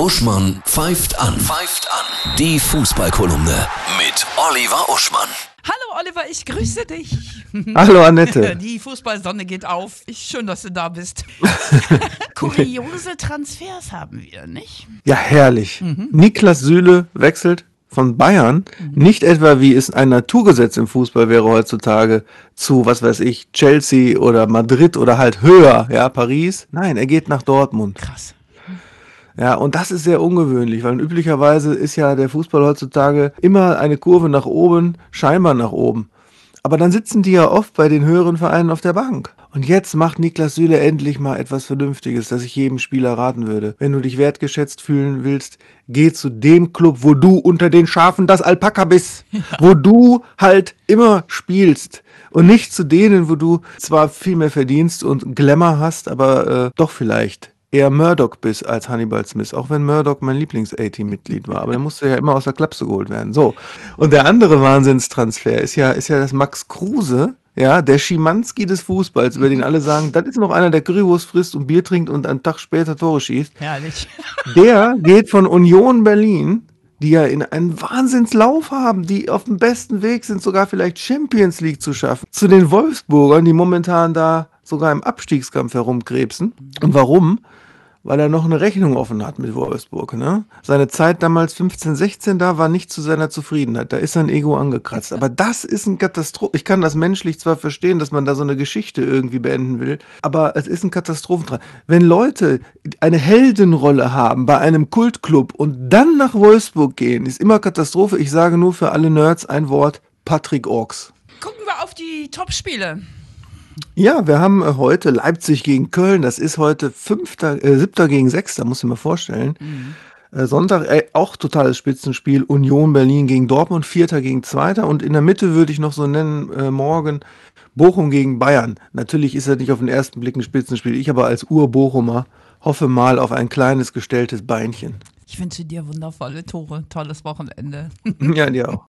Uschmann pfeift an. Pfeift an. Die Fußballkolumne mit Oliver Uschmann. Hallo Oliver, ich grüße dich. Hallo Annette. Die Fußballsonne geht auf. Ich, schön, dass du da bist. Kuriose Transfers haben wir, nicht? Ja, herrlich. Niklas Süle wechselt von Bayern, nicht etwa wie es ein Naturgesetz im Fußball wäre heutzutage zu, was weiß ich, Chelsea oder Madrid oder halt höher, ja, Paris. Nein, er geht nach Dortmund. Krass. Ja, und das ist sehr ungewöhnlich, weil üblicherweise ist ja der Fußball heutzutage immer eine Kurve nach oben, scheinbar nach oben. Aber dann sitzen die ja oft bei den höheren Vereinen auf der Bank. Und jetzt macht Niklas Süle endlich mal etwas Vernünftiges, das ich jedem Spieler raten würde. Wenn du dich wertgeschätzt fühlen willst, geh zu dem Club, wo du unter den Schafen das Alpaka bist. Wo du halt immer spielst. Und nicht zu denen, wo du zwar viel mehr verdienst und Glamour hast, aber äh, doch vielleicht eher Murdoch bist als Hannibal Smith, auch wenn Murdoch mein Lieblings-A-Team-Mitglied war. Aber der musste ja immer aus der Klapse geholt werden. So. Und der andere Wahnsinnstransfer ist ja, ist ja das Max Kruse, ja, der Schimanski des Fußballs, über den alle sagen, das ist noch einer, der Currywurst frisst und Bier trinkt und einen Tag später Tore schießt. Herrlich. Der geht von Union Berlin, die ja in einen Wahnsinnslauf haben, die auf dem besten Weg sind, sogar vielleicht Champions League zu schaffen, zu den Wolfsburgern, die momentan da sogar im Abstiegskampf herumkrebsen. Und warum? Weil er noch eine Rechnung offen hat mit Wolfsburg. Ne? Seine Zeit damals 15, 16 da war nicht zu seiner Zufriedenheit. Da ist sein Ego angekratzt. Aber das ist ein Katastrophe. Ich kann das menschlich zwar verstehen, dass man da so eine Geschichte irgendwie beenden will, aber es ist ein Katastrophentrag. Wenn Leute eine Heldenrolle haben bei einem Kultclub und dann nach Wolfsburg gehen, ist immer Katastrophe. Ich sage nur für alle Nerds ein Wort, Patrick Orks. Gucken wir auf die Topspiele. Ja, wir haben äh, heute Leipzig gegen Köln. Das ist heute fünfter, äh, siebter gegen sechster, muss ich mir vorstellen. Äh, Sonntag äh, auch totales Spitzenspiel. Union Berlin gegen Dortmund, vierter gegen zweiter. Und in der Mitte würde ich noch so nennen, äh, morgen Bochum gegen Bayern. Natürlich ist das nicht auf den ersten Blick ein Spitzenspiel. Ich aber als Ur-Bochumer hoffe mal auf ein kleines gestelltes Beinchen. Ich wünsche dir wundervolle Tore, tolles Wochenende. ja, dir auch.